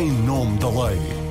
em nome da lei.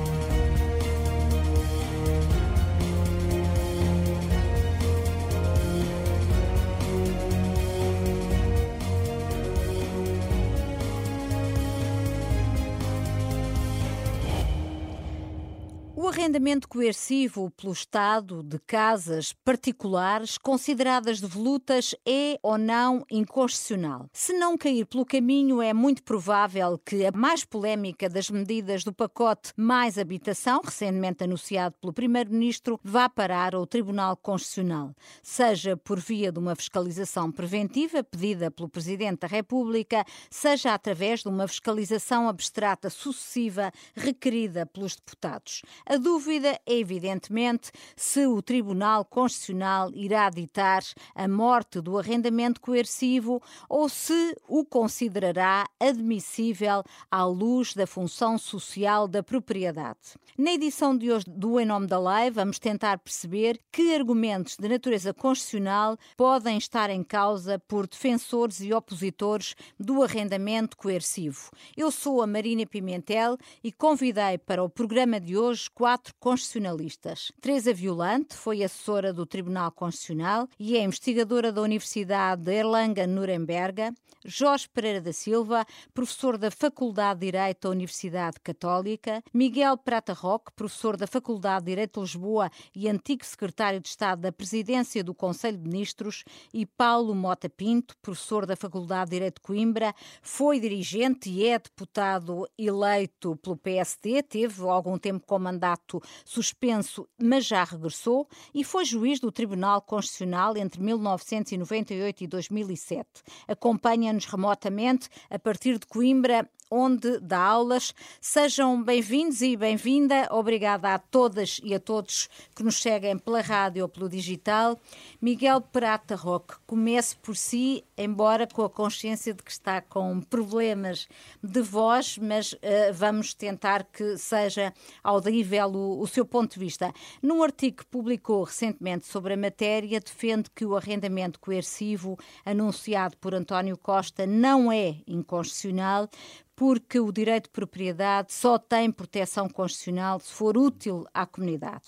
Arrendamento coercivo pelo Estado de casas particulares consideradas devolutas é ou não inconstitucional. Se não cair pelo caminho, é muito provável que a mais polémica das medidas do pacote Mais Habitação, recentemente anunciado pelo Primeiro-Ministro, vá parar ao Tribunal Constitucional, seja por via de uma fiscalização preventiva pedida pelo Presidente da República, seja através de uma fiscalização abstrata sucessiva requerida pelos deputados. A dúvida é, evidentemente, se o Tribunal Constitucional irá ditar a morte do arrendamento coercivo ou se o considerará admissível à luz da função social da propriedade. Na edição de hoje do Em Nome da Lei, vamos tentar perceber que argumentos de natureza constitucional podem estar em causa por defensores e opositores do arrendamento coercivo. Eu sou a Marina Pimentel e convidei para o programa de hoje quatro constitucionalistas. Teresa Violante foi assessora do Tribunal Constitucional e é investigadora da Universidade de Erlangen-Nuremberg. Jorge Pereira da Silva, professor da Faculdade de Direito da Universidade Católica. Miguel Prata Roque, professor da Faculdade de Direito de Lisboa e antigo secretário de Estado da Presidência do Conselho de Ministros. E Paulo Mota Pinto, professor da Faculdade de Direito de Coimbra, foi dirigente e é deputado eleito pelo PSD, teve algum tempo com mandato suspenso, mas já regressou, e foi juiz do Tribunal Constitucional entre 1998 e 2007. Acompanha-nos remotamente a partir de Coimbra onde dá aulas. Sejam bem-vindos e bem-vinda. Obrigada a todas e a todos que nos seguem pela rádio ou pelo digital. Miguel Prata Roque, comece por si, embora com a consciência de que está com problemas de voz, mas uh, vamos tentar que seja audível o, o seu ponto de vista. Num artigo que publicou recentemente sobre a matéria, defende que o arrendamento coercivo anunciado por António Costa não é inconstitucional, porque o direito de propriedade só tem proteção constitucional se for útil à comunidade.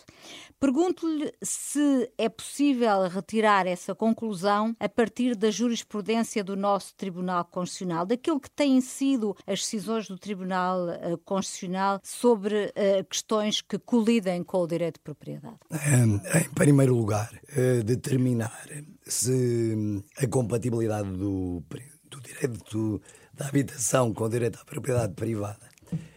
Pergunto-lhe se é possível retirar essa conclusão a partir da jurisprudência do nosso Tribunal Constitucional, daquilo que têm sido as decisões do Tribunal uh, Constitucional sobre uh, questões que colidem com o direito de propriedade. Em primeiro lugar, uh, determinar se a compatibilidade do, do direito da habitação com direito à propriedade privada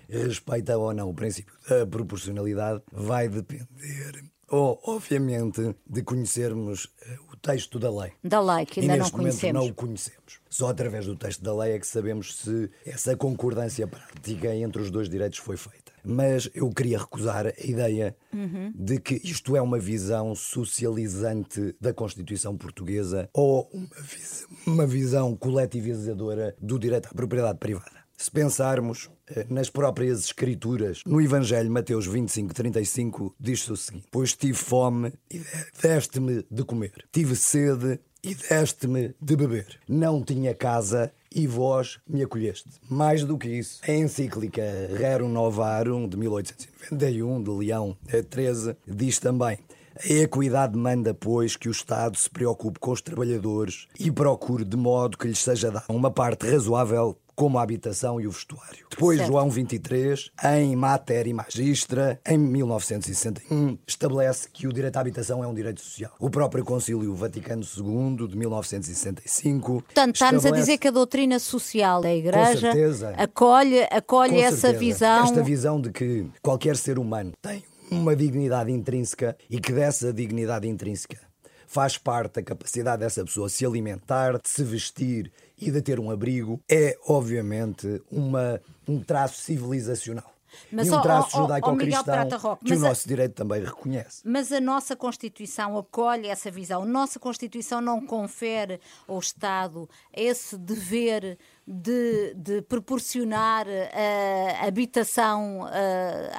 respeita ou não o princípio da proporcionalidade vai depender, ou, obviamente, de conhecermos eh, o texto da lei. Da lei, que ainda e não conhecemos. não o conhecemos. Só através do texto da lei é que sabemos se essa concordância prática entre os dois direitos foi feita. Mas eu queria recusar a ideia uhum. de que isto é uma visão socializante da Constituição Portuguesa ou uma, vis uma visão coletivizadora do direito à propriedade privada. Se pensarmos nas próprias Escrituras, no Evangelho Mateus 25, 35, diz-se o seguinte: Pois tive fome e deste-me de comer, tive sede e deste-me de beber. Não tinha casa e vós me acolheste. Mais do que isso, a encíclica Rerum Novarum de 1891, de Leão XIII, diz também. A equidade manda, pois, que o Estado se preocupe com os trabalhadores e procure de modo que lhes seja dada uma parte razoável como a habitação e o vestuário. Depois, certo. João 23, em Matéria Magistra, em 1961, estabelece que o direito à habitação é um direito social. O próprio Concílio Vaticano II, de 1965. Portanto, está-nos a dizer que a doutrina social da Igreja acolhe, acolhe essa certeza. visão. Esta visão de que qualquer ser humano tem uma dignidade intrínseca e que dessa dignidade intrínseca faz parte da capacidade dessa pessoa se alimentar, de se vestir e de ter um abrigo, é obviamente uma, um traço civilizacional. Mas, e um traço judaico-cristão que o nosso a, direito também reconhece. Mas a nossa Constituição acolhe essa visão. Nossa Constituição não confere ao Estado esse dever de, de proporcionar uh, habitação uh,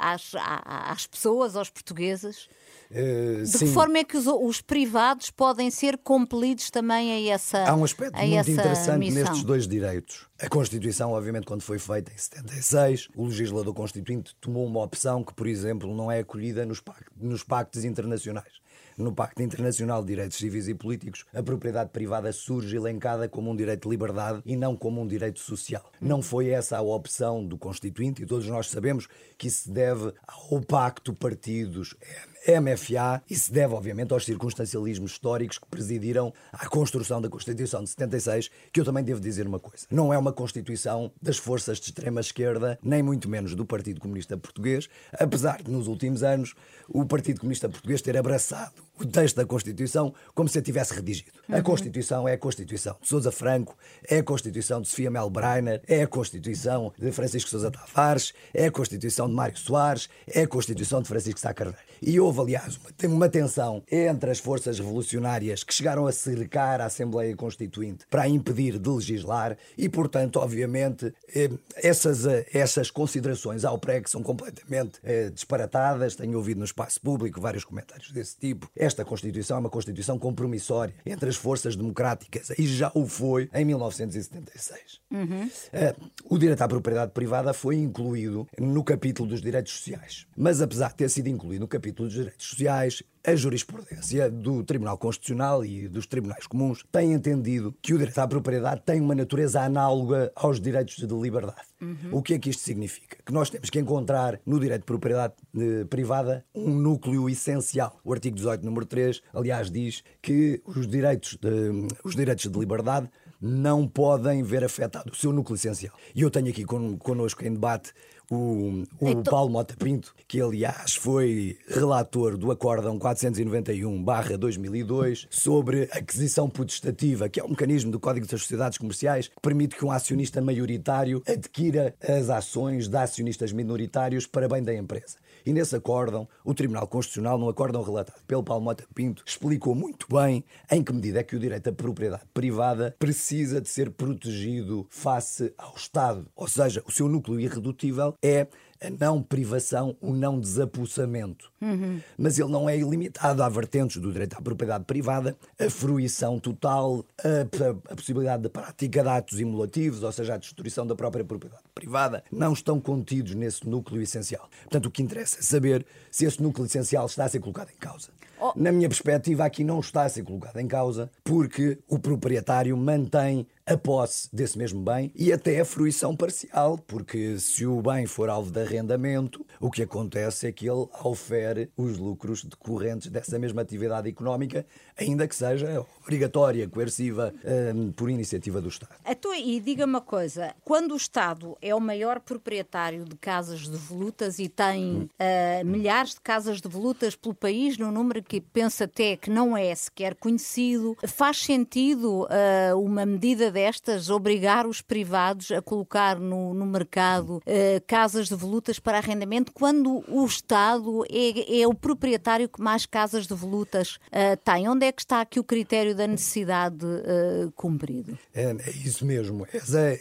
às, às pessoas, aos portugueses? Uh, de sim. que forma é que os, os, privados podem ser compelidos também a essa Há um aspecto muito interessante missão. nestes dois direitos. A Constituição, obviamente, quando foi feita em 76, o legislador constituinte tomou uma opção que, por exemplo, não é acolhida nos pactos, nos pactos internacionais. No Pacto Internacional de Direitos Civis e Políticos, a propriedade privada surge elencada como um direito de liberdade e não como um direito social. Não foi essa a opção do Constituinte e todos nós sabemos que isso se deve ao Pacto Partidos MFA e se deve, obviamente, aos circunstancialismos históricos que presidiram à construção da Constituição de 76, que eu também devo dizer uma coisa. Não é uma Constituição das forças de extrema-esquerda, nem muito menos do Partido Comunista Português, apesar de, nos últimos anos, o Partido Comunista Português ter abraçado o texto da Constituição como se a tivesse redigido. Uhum. A Constituição é a Constituição de Sousa Franco, é a Constituição de Sofia Mel Breiner, é a Constituição de Francisco Sousa Tavares, é a Constituição de Mário Soares, é a Constituição de Francisco Sá Carneiro. E houve, aliás, uma, uma tensão entre as forças revolucionárias que chegaram a cercar a Assembleia Constituinte para a impedir de legislar e, portanto, obviamente, eh, essas, eh, essas considerações ao PREG são completamente eh, disparatadas. Tenho ouvido no espaço público vários comentários desse tipo. Esta Constituição é uma Constituição compromissória entre as forças democráticas e já o foi em 1976. Uhum. o direito à propriedade privada foi incluído no capítulo dos direitos sociais. Mas, apesar de ter sido incluído no capítulo dos direitos sociais, a jurisprudência do Tribunal Constitucional e dos tribunais comuns tem entendido que o direito à propriedade tem uma natureza análoga aos direitos de liberdade. Uhum. O que é que isto significa? Que nós temos que encontrar no direito de propriedade eh, privada um núcleo essencial. O artigo 18, número 3, aliás, diz que os direitos de, os direitos de liberdade não podem ver afetado o seu núcleo essencial. E eu tenho aqui con connosco em debate o, o então... Paulo Mota Pinto, que aliás foi relator do Acórdão 491-2002 sobre aquisição potestativa, que é um mecanismo do Código das Sociedades Comerciais que permite que um acionista maioritário adquira as ações de acionistas minoritários para bem da empresa. E nesse acórdão, o Tribunal Constitucional, num acórdão relatado pelo Paulo Mota Pinto, explicou muito bem em que medida é que o direito à propriedade privada precisa de ser protegido face ao Estado. Ou seja, o seu núcleo irredutível é a não privação, o não desapossamento. Uhum. Mas ele não é ilimitado. Há vertentes do direito à propriedade privada, a fruição total, a, a, possibilidade de prática de atos imolativos, ou seja, a destruição da própria propriedade privada, não estão contidos nesse núcleo essencial. Portanto, o que interessa é saber se esse núcleo essencial está a ser colocado em causa. Oh. Na minha perspectiva, aqui não está a ser colocado em causa, porque o proprietário mantém a posse desse mesmo bem e até a fruição parcial, porque se o bem for alvo de arrendamento, o que acontece é que ele ofere os lucros decorrentes dessa mesma atividade económica, ainda que seja obrigatória, coerciva, um, por iniciativa do Estado. Então, e diga uma coisa: quando o Estado é o maior proprietário de casas de volutas e tem hum. uh, milhares de casas de volutas pelo país, num número que pensa até que não é sequer conhecido, faz sentido uh, uma medida destas obrigar os privados a colocar no, no mercado uh, casas de volutas para arrendamento quando o Estado é, é, o proprietário que mais casas de volutas uh, tem? Onde é que está aqui o critério da necessidade uh, cumprido? É, é, isso mesmo. Esse é,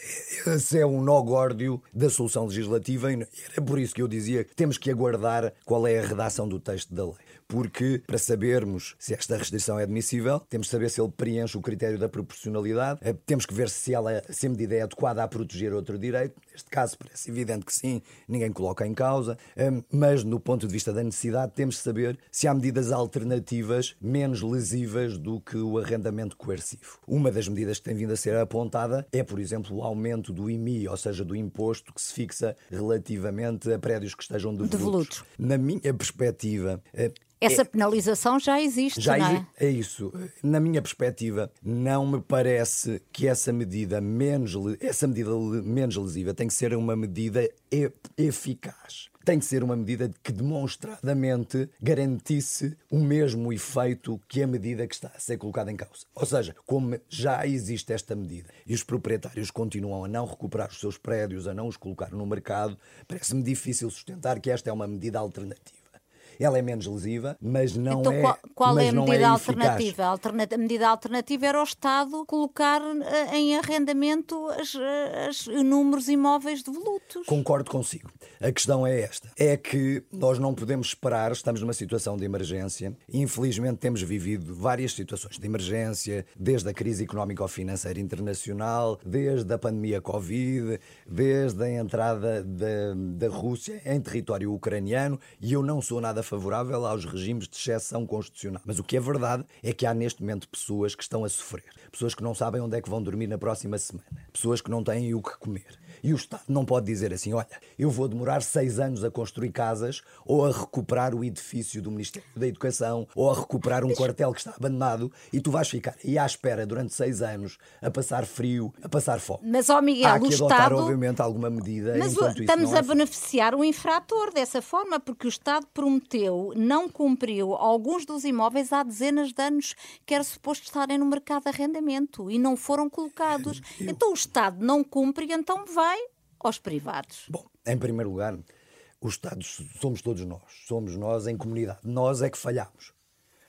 esse é um nó górdio da solução legislativa e era por isso que eu dizia que temos que aguardar qual é a redação do texto da lei porque para sabermos se esta restrição é admissível, temos de saber se ele preenche o critério da proporcionalidade, eh, temos que ver se, ela, se a medida é adequada a proteger outro direito. Neste caso, parece evidente que sim, ninguém coloca em causa, eh, mas no ponto de vista da necessidade, temos de saber se há medidas alternativas menos lesivas do que o arrendamento coercivo. Uma das medidas que tem vindo a ser apontada é, por exemplo, o aumento do IMI, ou seja, do imposto que se fixa relativamente a prédios que estejam devolutos. devolutos. Na minha perspectiva, eh, essa é, penalização já existe, já não é? É isso. Na minha perspectiva, não me parece que essa medida menos, essa medida menos lesiva tem que ser uma medida eficaz tem que ser uma medida que demonstradamente garantisse o mesmo efeito que a medida que está a ser colocada em causa. Ou seja, como já existe esta medida e os proprietários continuam a não recuperar os seus prédios, a não os colocar no mercado, parece-me difícil sustentar que esta é uma medida alternativa. Ela é menos lesiva, mas não então, é. Qual, qual é a medida é alternativa? A medida alternativa era o Estado colocar eh, em arrendamento os números imóveis devolutos. Concordo consigo. A questão é esta: é que nós não podemos esperar, estamos numa situação de emergência. Infelizmente, temos vivido várias situações de emergência, desde a crise económico-financeira internacional, desde a pandemia Covid, desde a entrada da, da Rússia em território ucraniano, e eu não sou nada favorável aos regimes de exceção constitucional. Mas o que é verdade é que há neste momento pessoas que estão a sofrer, pessoas que não sabem onde é que vão dormir na próxima semana, pessoas que não têm o que comer. E o Estado não pode dizer assim: olha, eu vou demorar seis anos a construir casas ou a recuperar o edifício do Ministério da Educação ou a recuperar um quartel que está abandonado e tu vais ficar aí à espera durante seis anos a passar frio, a passar fome. Mas, ó Miguel, Há que o adotar, Estado. obviamente, alguma medida. Mas estamos é a beneficiar o infrator dessa forma, porque o Estado prometeu, não cumpriu alguns dos imóveis há dezenas de anos que era suposto estarem no mercado de arrendamento e não foram colocados. Então o Estado não cumpre e então vai aos privados. Bom, em primeiro lugar, os Estados somos todos nós. Somos nós em comunidade. Nós é que falhamos.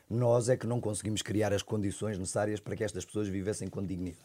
Nós é que não conseguimos criar as condições necessárias para que estas pessoas vivessem com dignidade.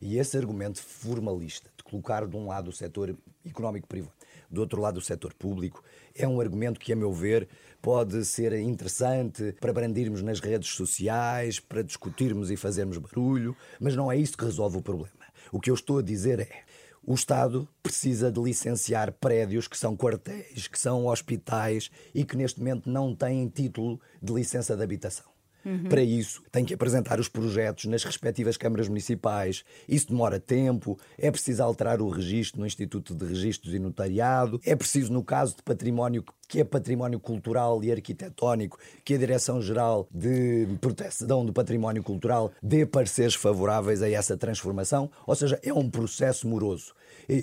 E esse argumento formalista de colocar de um lado o setor económico privado, do outro lado o setor público, é um argumento que, a meu ver, pode ser interessante para brandirmos nas redes sociais, para discutirmos e fazermos barulho, mas não é isso que resolve o problema. O que eu estou a dizer é o Estado precisa de licenciar prédios que são quartéis, que são hospitais e que neste momento não têm título de licença de habitação. Uhum. Para isso, tem que apresentar os projetos nas respectivas câmaras municipais. Isso demora tempo. É preciso alterar o registro no Instituto de Registros e Notariado. É preciso, no caso de património que é património cultural e arquitetónico, que a Direção-Geral de Proteção do Património Cultural dê pareceres favoráveis a essa transformação. Ou seja, é um processo moroso.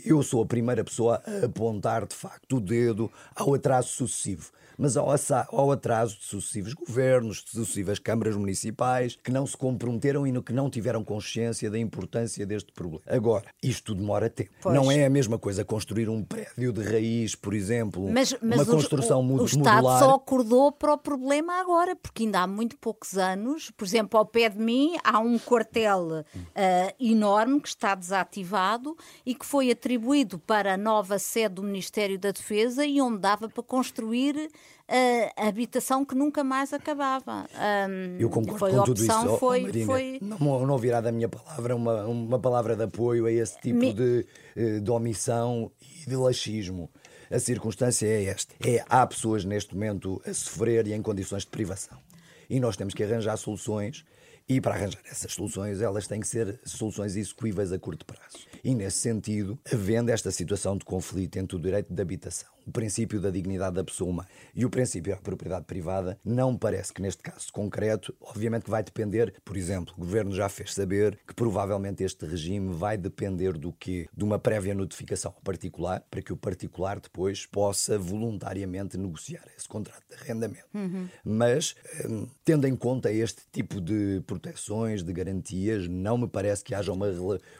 Eu sou a primeira pessoa a apontar, de facto, o dedo ao atraso sucessivo mas ao atraso de sucessivos governos, de sucessivas câmaras municipais, que não se comprometeram e que não tiveram consciência da importância deste problema. Agora, isto demora tempo. Pois. Não é a mesma coisa construir um prédio de raiz, por exemplo, mas, mas uma construção o, modular. O Estado só acordou para o problema agora, porque ainda há muito poucos anos, por exemplo, ao pé de mim há um quartel uh, enorme que está desativado e que foi atribuído para a nova sede do Ministério da Defesa e onde dava para construir a habitação que nunca mais acabava. Um, Eu concordo foi com tudo isso. Foi, Marina, foi... Não, não virá da minha palavra uma, uma palavra de apoio a esse tipo Me... de, eh, de omissão e de laxismo. A circunstância é esta: é, há pessoas neste momento a sofrer e em condições de privação. E nós temos que arranjar soluções e para arranjar essas soluções, elas têm que ser soluções execuíveis a curto prazo. E nesse sentido, havendo esta situação de conflito entre o direito de habitação o princípio da dignidade da pessoa humana e o princípio da propriedade privada, não me parece que neste caso concreto, obviamente que vai depender, por exemplo, o governo já fez saber que provavelmente este regime vai depender do que de uma prévia notificação ao particular, para que o particular depois possa voluntariamente negociar esse contrato de arrendamento. Uhum. Mas, hum, tendo em conta este tipo de proteções, de garantias, não me parece que haja uma,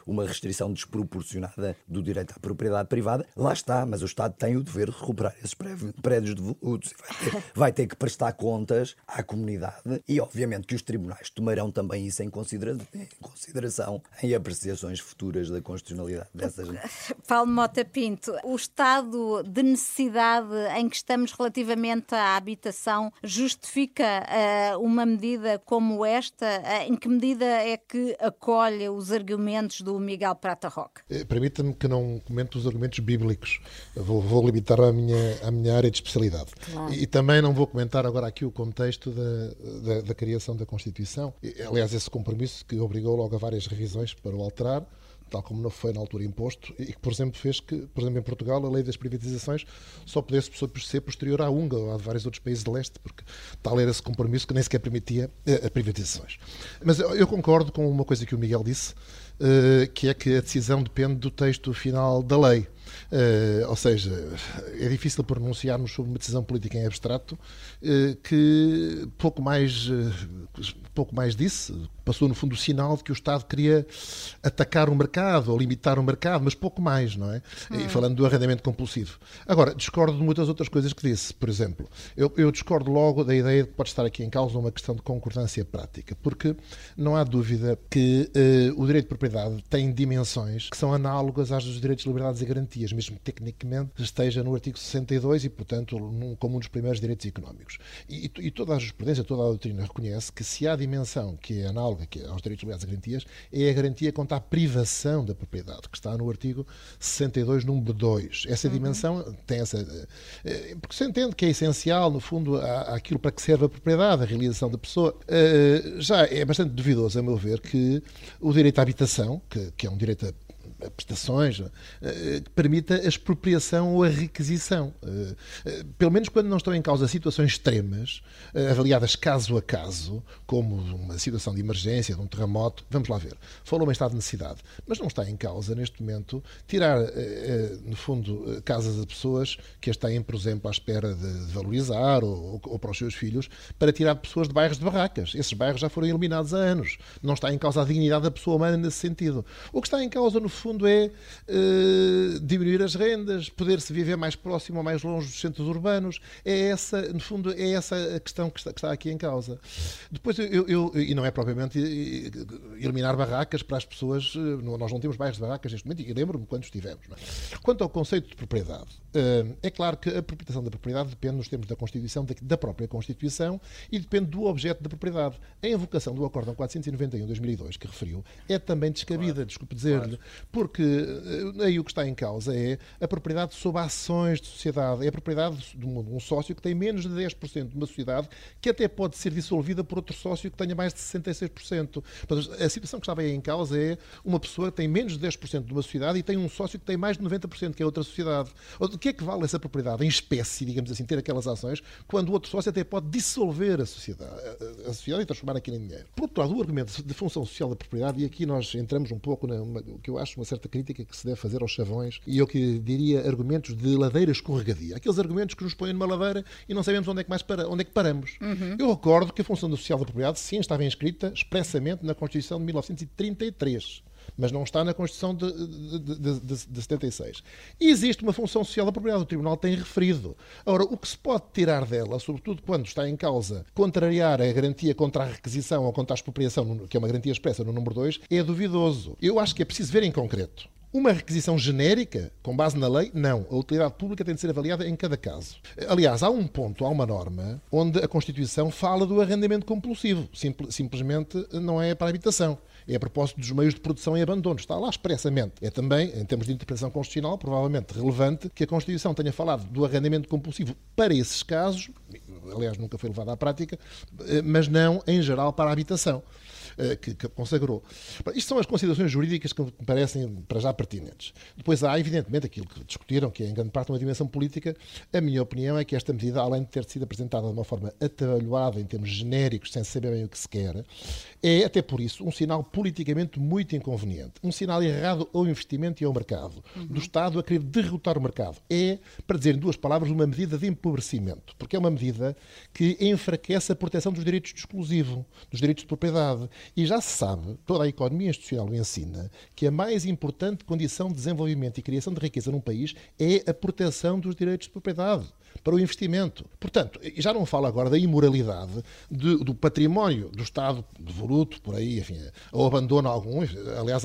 uma restrição desproporcionada do direito à propriedade privada. Lá está, mas o Estado tem o dever recuperar esses prédios devolutos. Vai ter, vai ter que prestar contas à comunidade e, obviamente, que os tribunais tomarão também isso em, considera em consideração em apreciações futuras da constitucionalidade dessas. Paulo Mota Pinto, o estado de necessidade em que estamos relativamente à habitação justifica uh, uma medida como esta? Uh, em que medida é que acolhe os argumentos do Miguel Prata Roque? Eh, permita-me que não comente os argumentos bíblicos. Vou, vou limitar à minha, à minha área de especialidade. Claro. E, e, também não vou comentar agora aqui o contexto da, da, da, criação da Constituição. Aliás, esse compromisso que obrigou logo a várias revisões para o alterar, tal como não foi na altura imposto, e que, por exemplo, fez que, por exemplo, em Portugal, a lei das privatizações só pudesse ser posterior à Unga ou a vários outros países de leste, porque tal era esse compromisso que nem sequer permitia uh, privatizações. Mas eu, concordo com uma coisa que o Miguel disse, uh, que é que a decisão depende do texto final da lei. Uh, ou seja, é difícil pronunciarmos sobre uma decisão política em abstrato uh, que pouco mais, uh, pouco mais disse, passou no fundo o sinal de que o Estado queria atacar o mercado ou limitar o mercado, mas pouco mais, não é? Hum. E falando do arrendamento compulsivo. Agora, discordo de muitas outras coisas que disse. Por exemplo, eu, eu discordo logo da ideia de que pode estar aqui em causa uma questão de concordância prática, porque não há dúvida que o direito de propriedade tem dimensões que são análogas às dos direitos, liberdades e garantias garantias, mesmo tecnicamente, esteja no artigo 62 e, portanto, num, como um dos primeiros direitos económicos. E, e, toda a jurisprudência, toda a doutrina reconhece que se há dimensão que é análoga que é aos direitos ligados a garantias, é a garantia contra a privação da propriedade, que está no artigo 62, número 2. Essa uhum. dimensão tem essa. Eh, porque se entende que é essencial, no fundo, aquilo para que serve a propriedade, a realização da pessoa. Eh, já é bastante duvidoso, a meu ver, que o direito à habitação, que, que é um direito prestações, eh, que permita a expropriação ou a requisição. Eh, eh, pelo menos quando não estão em causa situações extremas, avaliadas caso a caso, como uma situação de emergência, de um terremoto, vamos lá ver. Falou em estado de necessidade, mas não está em causa, neste momento, tirar, no fundo, casas de pessoas que as têm, por exemplo, à espera de valorizar ou, para os seus filhos, para tirar pessoas de bairros de barracas. Esses bairros já foram eliminados há anos. Não está em causa a dignidade da pessoa humana nesse sentido. O que está em causa, no fundo, fundo, é uh, diminuir as rendas, poder-se viver mais próximo ou mais longe dos centros urbanos. É essa, no fundo, é essa a questão que está, que está aqui em causa. Depois, eu, eu, e não é propriamente eliminar barracas para as pessoas, eh, nós não temos bairros de barracas neste momento, e lembro-me quando estivemos. É? Quanto ao conceito de propriedade, é claro que a proprietação da propriedade depende nos termos da Constituição, da própria Constituição, e depende do objeto da propriedade. A invocação do Acórdão 491 de 2002, que referiu, é também descabida, claro. desculpe dizer-lhe, claro porque eh, aí o que está em causa é a propriedade sob ações de sociedade, é a propriedade de um, sócio que tem menos de 10% de uma sociedade que até pode ser dissolvida por outro sócio que tenha mais de 66%. A situação que estava aí em causa é uma pessoa que tem menos de 10% de uma sociedade e tem um sócio que tem mais de 90%, que é outra sociedade. O que é que vale essa propriedade em espécie, digamos assim, ter aquelas ações, quando o outro sócio até pode dissolver a sociedade, a sociedade e transformar aquilo em dinheiro? Por outro lado, o argumento de função social da propriedade, e aqui nós entramos um pouco no que eu acho uma certa crítica que se deve fazer aos chavões e eu que diria argumentos de ladeira escorregadia. Aqueles argumentos que nos põem numa ladeira e não sabemos onde é que, mais para, onde é que paramos. Uhum. Eu recordo que a função social da propriedade, sim, estava inscrita expressamente na Constituição de 1933 mas não está na Constituição de, de, de, de, de 76. E existe uma função social da propriedade, o Tribunal tem referido. Ora, o que se pode tirar dela, sobretudo quando está em causa contrariar a garantia contra a requisição ou contra a expropriação, que é uma garantia expressa no número 2, é duvidoso. Eu acho que é preciso ver em concreto. Uma requisição genérica, com base na lei, não. A utilidade pública tem de ser avaliada em cada caso. Aliás, há um ponto, há uma norma, onde a Constituição fala do arrendamento compulsivo. simplesmente não é para a habitação. É a propósito dos meios de produção e abandono. Está lá expressamente. É também, em termos de interpretação constitucional, provavelmente relevante que a Constituição tenha falado do arrendamento compulsivo para esses casos, aliás, nunca foi levado à prática, eh, mas não, em geral, para a habitação. Eh, que, que consagrou. Isto são as considerações jurídicas que me parecem para já pertinentes. Depois há, evidentemente, aquilo que discutiram, que é em grande parte uma dimensão política. A minha opinião é que esta medida, além de ter sido apresentada de uma forma atabalhoada em termos genéricos, sem saber bem o que se quer, é, até por isso, um sinal politicamente muito inconveniente. Um sinal errado ao investimento e ao mercado. Uhum. Do Estado a querer derrotar o mercado. É, para dizer em duas palavras, uma medida de empobrecimento. Porque é uma medida que enfraquece a proteção dos direitos de exclusivo, dos direitos de propriedade e já se sabe, toda a economia institucional ensina, que a mais importante condição de desenvolvimento e criação de riqueza num país é a proteção dos direitos de propriedade para o investimento. Portanto, já não falo agora da imoralidade de, do património do Estado devoluto, por aí, enfim, ou abandono alguns. Aliás,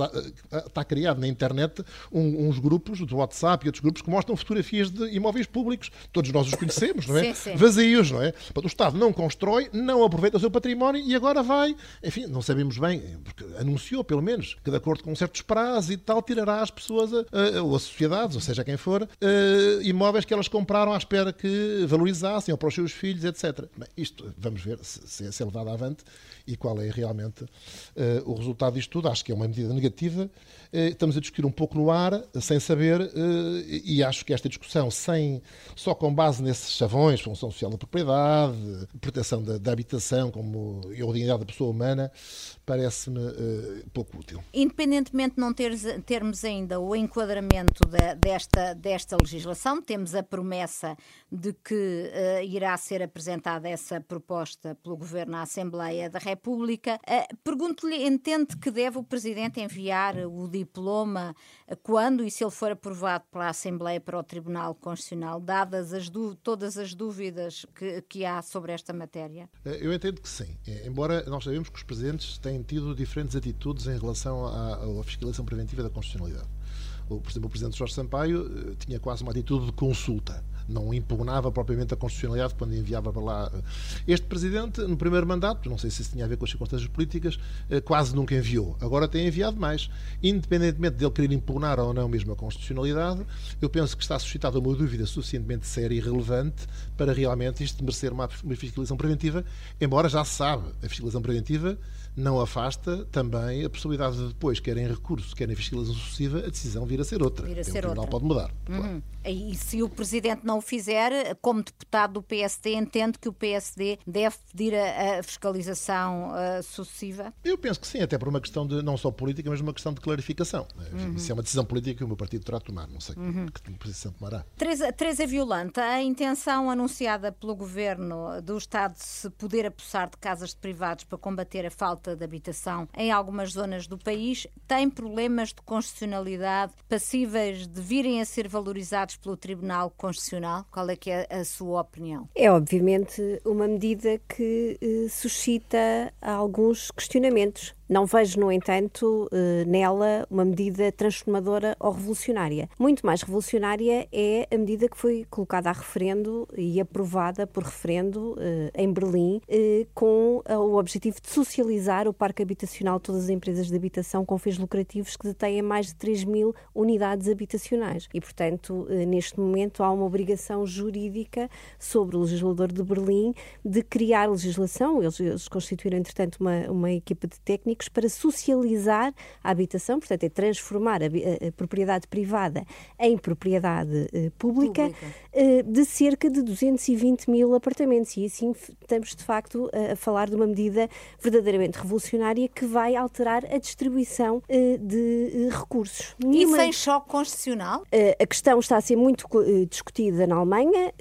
está criado na internet um, uns grupos do WhatsApp e outros grupos que mostram fotografias de imóveis públicos. Todos nós os conhecemos, não é? Sim, sim. Vazios, não é? O Estado não constrói, não aproveita o seu património e agora vai, enfim, não sabemos bem, porque anunciou pelo menos que de acordo com certos prazos e tal, tirará às pessoas, a, a, ou as sociedades, ou seja quem for, a, imóveis que elas compraram à espera que valorizassem ou para os seus filhos, etc. Bem, isto vamos ver se, se é levado avante e qual é realmente uh, o resultado disto tudo. Acho que é uma medida negativa. Uh, estamos a discutir um pouco no ar, sem saber, uh, e acho que esta discussão, sem, só com base nesses chavões, função social da propriedade, proteção da, da habitação como, e a dignidade da pessoa humana, parece-me pouco útil. Independentemente de não teres, termos ainda o enquadramento de, desta, desta legislação, temos a promessa de que uh, irá ser apresentada essa proposta pelo Governo à Assembleia da República. Uh, Pergunto-lhe, entende que deve o Presidente enviar o diploma uh, quando e se ele for aprovado pela Assembleia para o Tribunal Constitucional, dadas as todas as dúvidas que, que há sobre esta matéria? Eu entendo que sim, embora nós sabemos que os Presidentes têm tido diferentes atitudes em relação à, à fiscalização preventiva da constitucionalidade. por exemplo, o Presidente Jorge Sampaio tinha quase uma atitude de consulta não impugnava propriamente a constitucionalidade quando enviava para lá. Este Presidente, no primeiro mandato, não sei se isso tinha a ver com as circunstâncias políticas, eh, quase nunca enviou. Agora tem enviado mais. Independentemente dele querer impugnar ou não mesmo a constitucionalidade, eu penso que está suscitada uma dúvida suficientemente séria e relevante para realmente isto merecer uma fiscalização preventiva, embora já se sabe, a fiscalização preventiva não afasta também a possibilidade de depois, quer em recurso, quer em fiscalização sucessiva, a decisão vir a ser outra. Vir a ser o outra. pode mudar. Uhum. Claro. E se o Presidente não o fizer, como deputado do PSD, entende que o PSD deve pedir a, a fiscalização uh, sucessiva? Eu penso que sim, até por uma questão de não só política, mas uma questão de clarificação. Uhum. Isso é uma decisão política que o meu partido terá de tomar. Não sei uhum. que, que posição tomará. Teresa, Teresa Violante, a intenção anunciada pelo Governo do Estado de se poder apossar de casas de privados para combater a falta de habitação em algumas zonas do país tem problemas de constitucionalidade passíveis de virem a ser valorizados pelo Tribunal Constitucional? Qual é que é a sua opinião? É obviamente uma medida que eh, suscita alguns questionamentos. Não vejo, no entanto, eh, nela uma medida transformadora ou revolucionária. Muito mais revolucionária é a medida que foi colocada a referendo e aprovada por referendo eh, em Berlim, eh, com o objetivo de socializar o parque habitacional de todas as empresas de habitação com fins lucrativos que detêm mais de 3 mil unidades habitacionais. E, portanto, neste momento há uma obrigação jurídica sobre o legislador de Berlim de criar legislação. Eles, constituíram, entretanto, uma, uma equipa de técnicos para socializar a habitação, portanto, é transformar a, a, a propriedade privada em propriedade uh, pública, pública. Uh, de cerca de 220 mil apartamentos. E assim estamos, de facto, a, a falar de uma medida verdadeiramente revolucionária que vai alterar a distribuição uh, de recursos. Nenhuma... E sem choque constitucional? a questão está a ser muito discutida na Alemanha.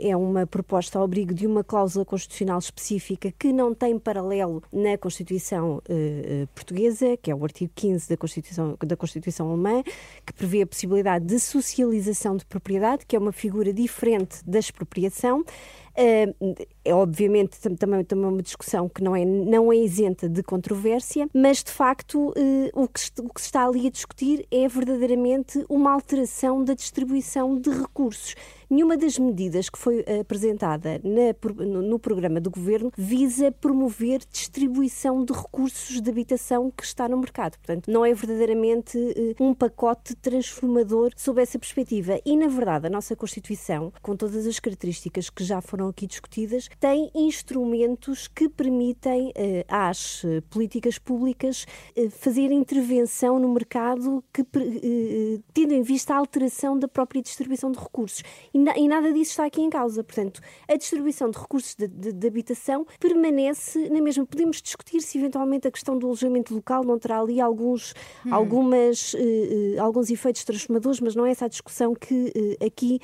é uma proposta ao abrigo de uma cláusula constitucional específica que não tem paralelo na Constituição uh, portuguesa, que é o artigo 15 da Constituição, da Constituição Alemã, que prevê a possibilidade de socialização de propriedade, que é uma figura diferente da expropriação. Uh, é obviamente também, também uma discussão que não é, não é isenta de controvérsia, mas de facto uh, o, que, o que se está ali a discutir é verdadeiramente uma alteração da distribuição de recursos. Nenhuma das medidas que foi apresentada na, no, no, programa do governo visa promover distribuição de recursos de habitação que está no mercado. Portanto, não é verdadeiramente uh, um pacote transformador sob essa perspectiva. E, na verdade, a nossa Constituição, com todas as características que já foram aqui discutidas, tem instrumentos que permitem uh, às uh, políticas públicas fazer intervenção no mercado que, tendo em vista a alteração da própria distribuição de recursos. E e, nada disso está aqui em causa. Portanto, a distribuição de recursos de, de, de, habitação permanece na mesma. Podemos discutir se eventualmente a questão do alojamento local não terá ali alguns, hum. algumas, uh, uh, alguns efeitos transformadores, mas não é essa a discussão que uh, aqui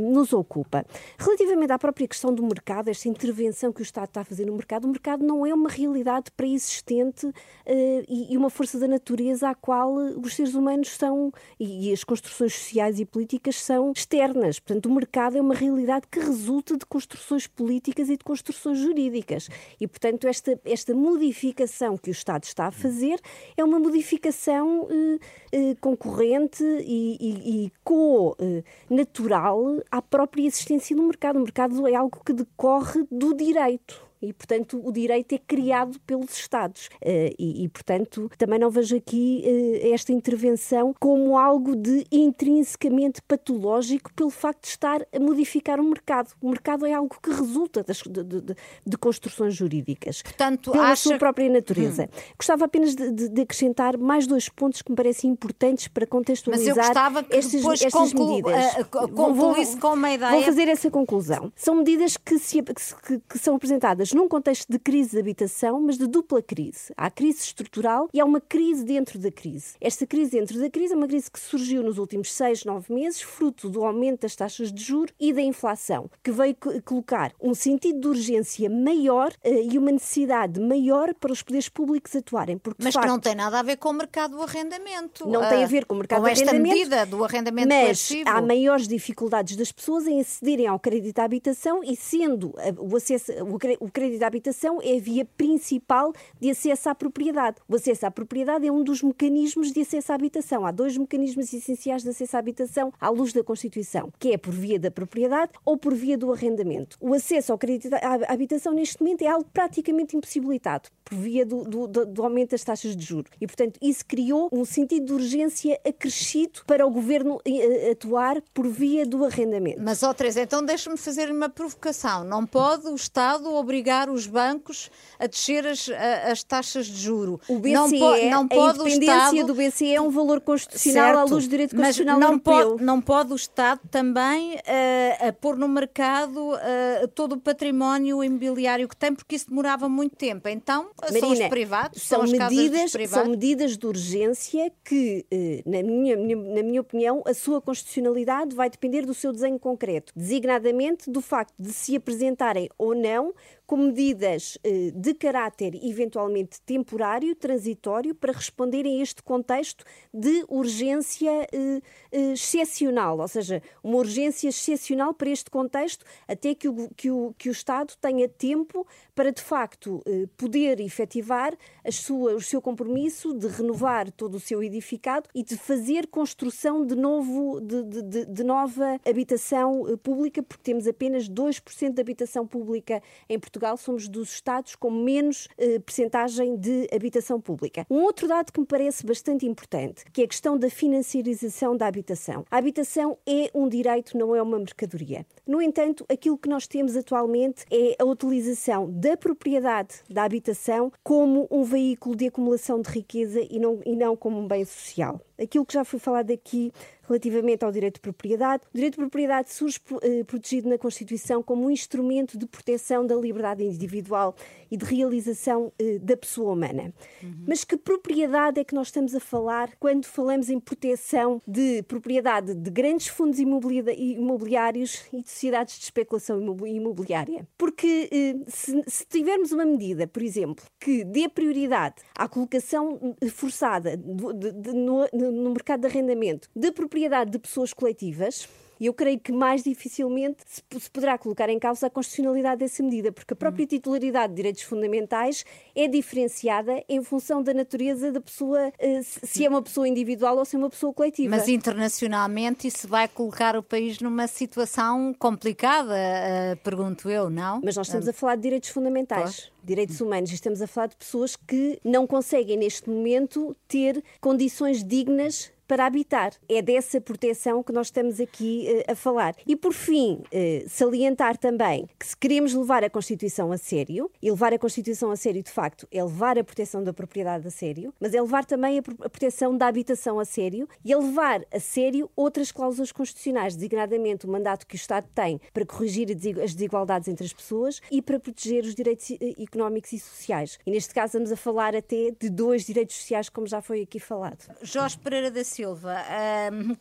nos ocupa. Relativamente à própria questão do mercado, esta intervenção que o Estado está a fazer no mercado, o mercado não é uma realidade pré-existente e, e, uma força da natureza à qual os seres humanos são, e, e as construções sociais e políticas são externas. Portanto, o mercado é uma realidade que resulta de construções políticas e de construções jurídicas. E, portanto, esta, esta modificação que o Estado está a fazer é uma modificação eh, eh, concorrente e, e, e co-natural à própria existência do mercado. O mercado é algo que decorre do direito e, portanto, o direito é criado pelos Estados. Uh, e, e, portanto, também não vejo aqui uh, esta intervenção como algo de intrinsecamente patológico pelo facto de estar a modificar o mercado. O mercado é algo que resulta das, de, de, de, construções jurídicas. Portanto, pela acha... sua própria natureza. Hum. Gostava apenas de, de, acrescentar mais dois pontos que me parecem importantes para contextualizar Mas eu gostava que estas, depois estas conclu... medidas. Uh, concluísse com uma ideia. Vou fazer essa conclusão. São medidas que, se, que, que são apresentadas num contexto de crise de habitação, mas de dupla crise. Há crise estrutural e há uma crise dentro da crise. Esta crise dentro da crise é uma crise que surgiu nos últimos seis, nove meses, fruto do aumento das taxas de juros e da inflação, que veio colocar um sentido de urgência maior uh, e uma necessidade maior para os poderes públicos atuarem. Porque, mas facto, que não tem nada a ver com o mercado do arrendamento. Não tem a ver com o mercado com do arrendamento. esta medida do arrendamento mas coercivo. há maiores dificuldades das pessoas em acederem ao crédito à habitação e sendo o acesso, o crédito à habitação é a via principal de acesso à propriedade. O acesso à propriedade é um dos mecanismos de acesso à habitação. Há dois mecanismos essenciais de acesso à habitação à luz da Constituição, que é por via da propriedade ou por via do arrendamento. O acesso ao crédito à habitação neste momento é algo praticamente impossibilitado por via do, do, do aumento das taxas de juros. E, portanto, isso criou um sentido de urgência acrescido para o governo eh, atuar por via do arrendamento. Mas, ó Teresa, então deixa-me fazer uma provocação. Não pode o Estado obrigar os bancos a descer as, as taxas de juro. O BCE, não, po não pode a independência Estado... do BCE é um valor constitucional certo, à luz do direito constitucional mas não europeu. Pode, não pode o Estado também uh, a pôr no mercado uh, todo o património imobiliário que tem, porque isso demorava muito tempo. Então, Marina, são os privados, são, são medidas, privados. São medidas de urgência que, eh, na minha, na minha opinião, a sua constitucionalidade vai depender do seu desenho concreto, designadamente do facto de se apresentarem ou não com medidas eh, de caráter eventualmente temporário, transitório, para responderem a este contexto de urgência eh, eh, excepcional, ou seja, uma urgência excepcional para este contexto, até que o, que o, que o Estado tenha tempo para, de facto, poder efetivar sua, o seu compromisso de renovar todo o seu edificado e de fazer construção de, novo, de, de, de nova habitação pública, porque temos apenas 2% de habitação pública em Portugal Portugal somos dos Estados com menos eh, percentagem de habitação pública. Um outro dado que me parece bastante importante, que é a questão da financiarização da habitação. A habitação é um direito, não é uma mercadoria. No entanto, aquilo que nós temos atualmente é a utilização da propriedade da habitação como um veículo de acumulação de riqueza e não, e não como um bem social. Aquilo que já foi falado aqui relativamente ao direito de propriedade. O direito de propriedade surge eh, protegido na Constituição como um instrumento de proteção da liberdade individual e de realização eh, da pessoa humana. Uhum. Mas que propriedade é que nós estamos a falar quando falamos em proteção de propriedade de grandes fundos imobiliários e de sociedades de especulação imobiliária? Porque eh, se, se tivermos uma medida, por exemplo, que dê prioridade à colocação forçada de, de, de, no, no mercado de arrendamento de propriedade propriedade de pessoas coletivas, e eu creio que mais dificilmente se, poderá colocar em causa a constitucionalidade dessa medida, porque a própria titularidade de direitos fundamentais é diferenciada em função da natureza da pessoa, eh, se é uma pessoa individual ou se é uma pessoa coletiva. Mas internacionalmente isso vai colocar o país numa situação complicada, eh, pergunto eu, não? Mas nós estamos a falar de direitos fundamentais. Direitos humanos, estamos a falar de pessoas que não conseguem neste momento ter condições dignas para habitar. É dessa proteção que nós estamos aqui uh, a falar. E, por fim, uh, salientar também que se queremos levar a Constituição a sério, e levar a Constituição a sério, de facto, é levar a proteção da propriedade a sério, mas é levar também a, proteção da habitação a sério e é levar a sério outras cláusulas constitucionais, designadamente o mandato que o Estado tem para corrigir as desigualdades entre as pessoas e para proteger os direitos eh, económicos e sociais. E neste caso estamos a falar até de dois direitos sociais, como já foi aqui falado. Jorge Pereira da Silva,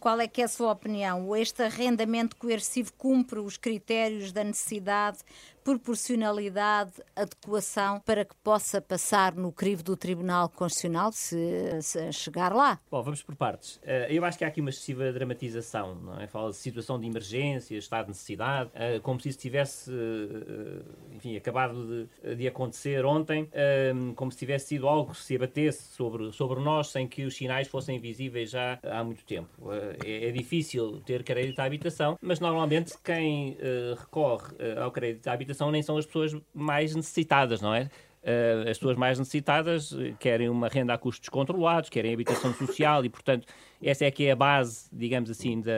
qual é que é a sua opinião? Este arrendamento coercivo cumpre os critérios da necessidade proporcionalidade, adequação para que possa passar no crivo do Tribunal Constitucional se, se chegar lá? Bom, vamos por partes. Eh, eu acho que há aqui uma excessiva dramatização, não é? Fala de situação de emergência, estado de necessidade, eh, como se isso tivesse, eh, enfim, acabado de, de acontecer ontem, como se tivesse sido algo que se abatesse sobre, sobre nós sem que os sinais fossem visíveis já há muito tempo. É, é difícil ter crédito à habitação, mas normalmente quem recorre ao crédito à habitação nem são as pessoas mais necessitadas, não é? Uh, as pessoas mais necessitadas querem uma renda a custos controlados, querem habitação social e, portanto, essa é que é a base, digamos assim, da,